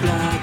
black.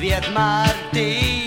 vet Martin.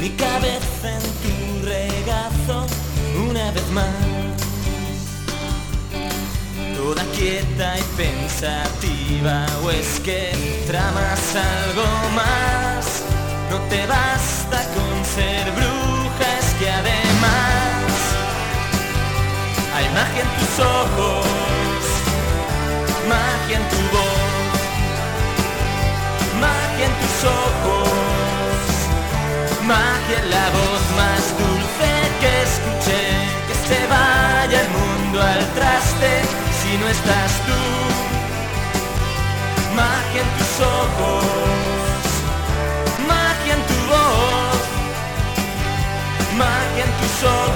Mi cabeza en tu regazo una vez más. Toda quieta y pensativa o es que tramas algo más. No te basta con ser bruja es que además hay magia en tus ojos magia en tu voz magia en la voz más dulce que escuché. Que se vaya el mundo al traste si no estás tú. Magia en tus ojos. Magia en tu voz. Magia en tus ojos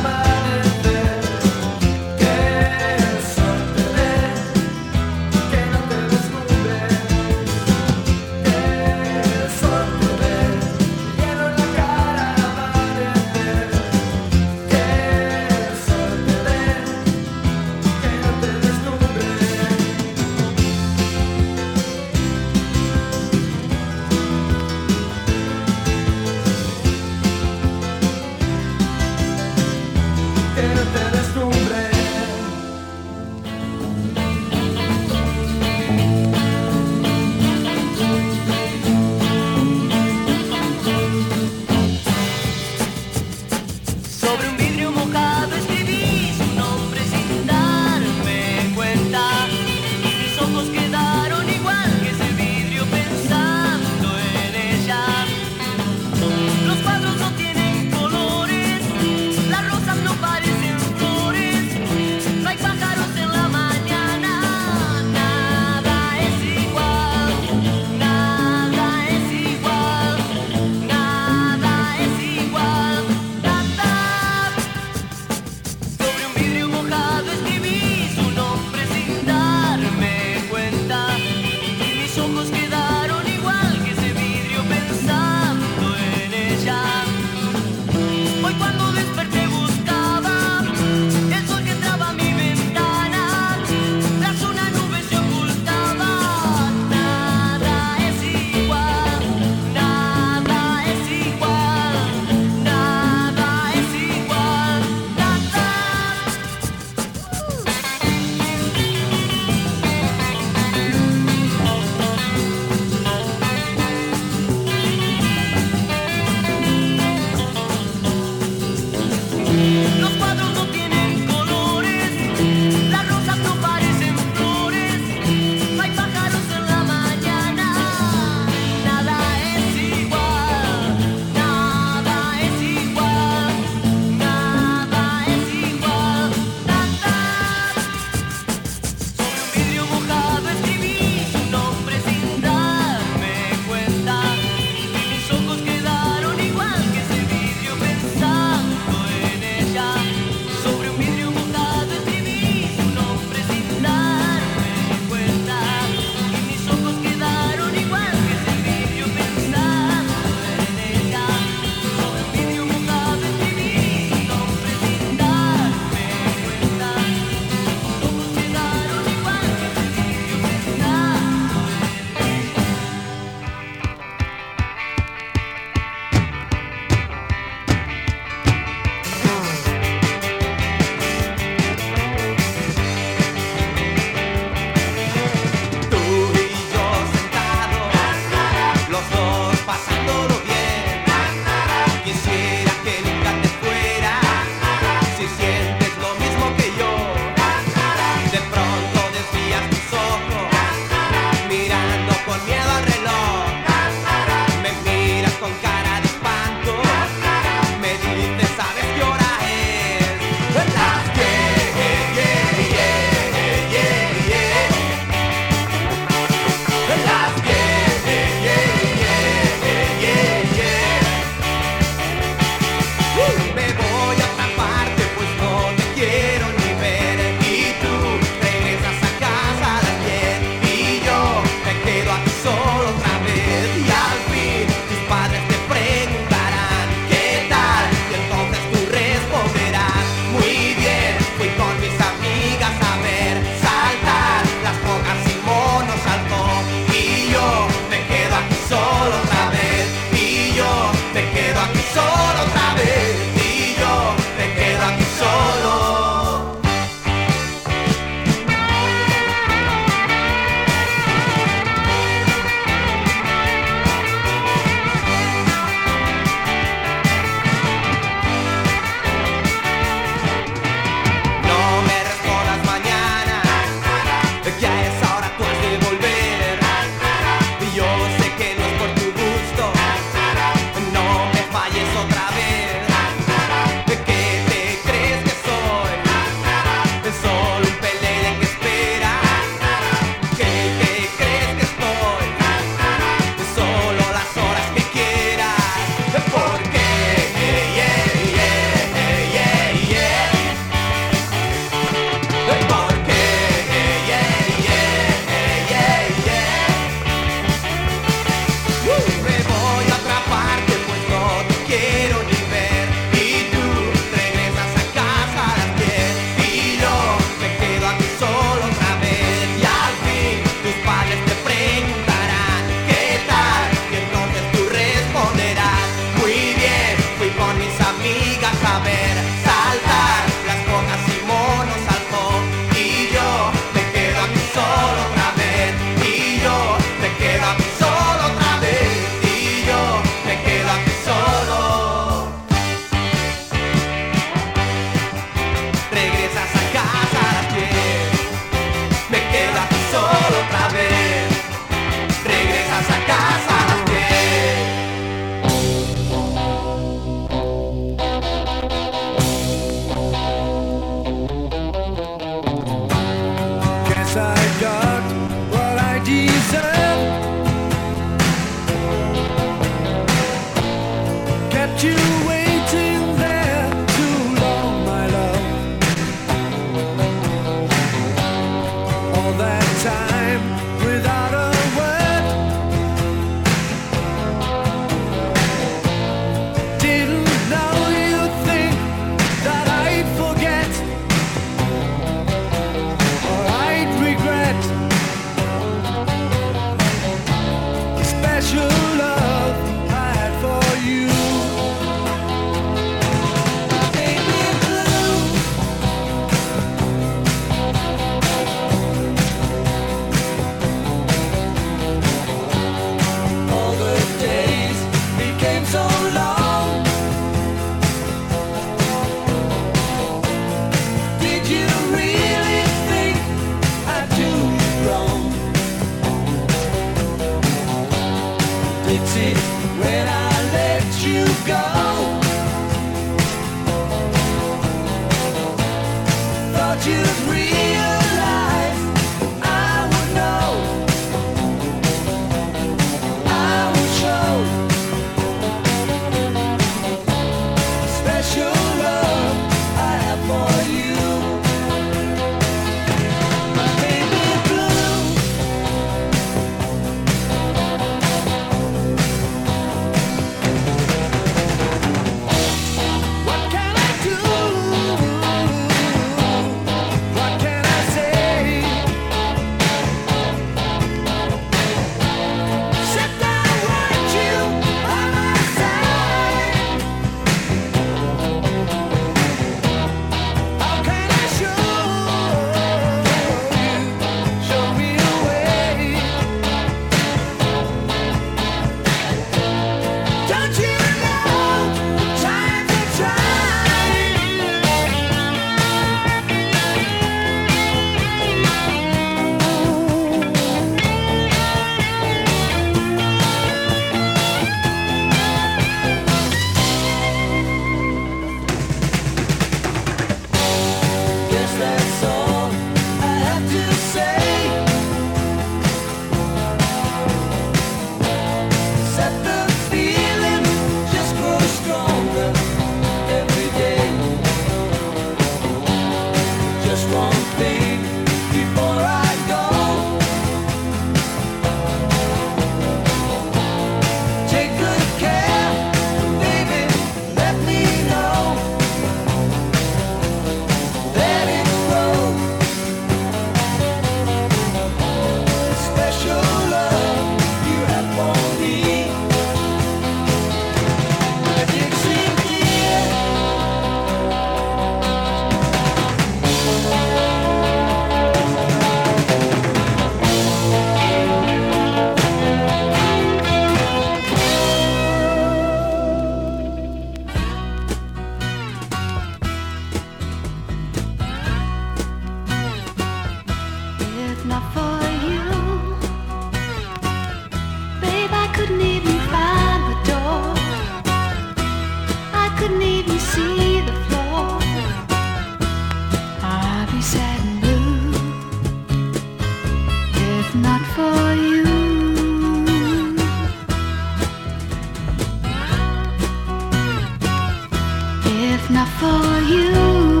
not for you.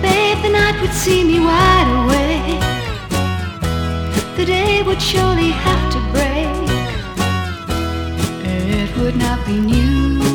Babe, the night would see me wide awake. The day would surely have to break. It would not be new.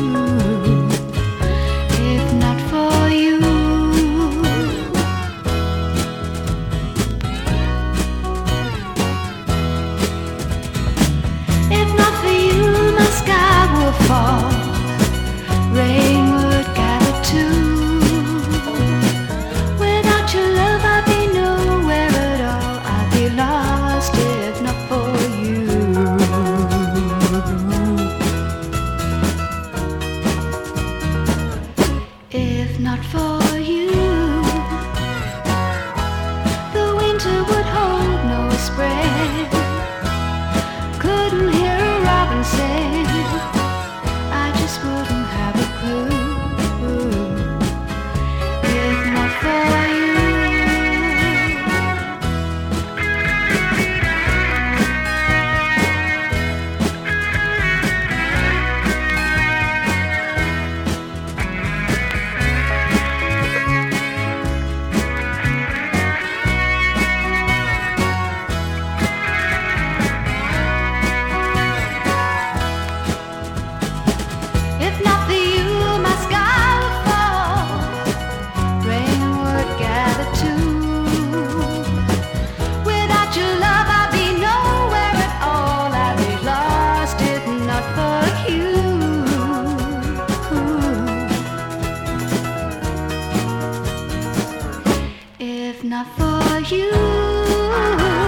enough for you.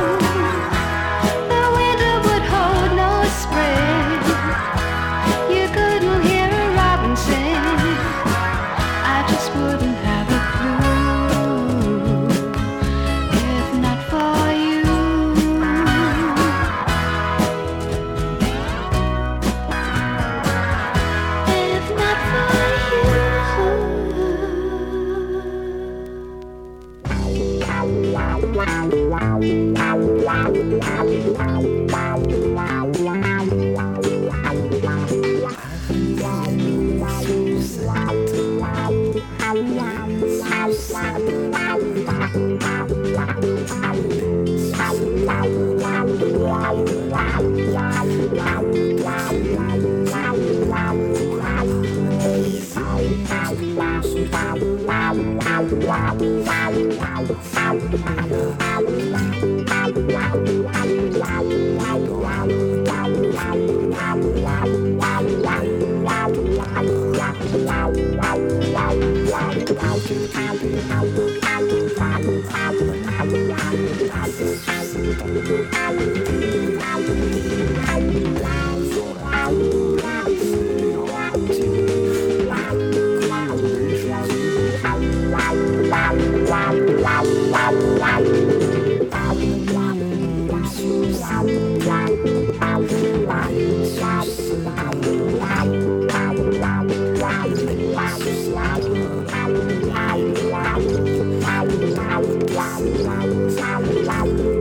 lòng lòng lòng lòng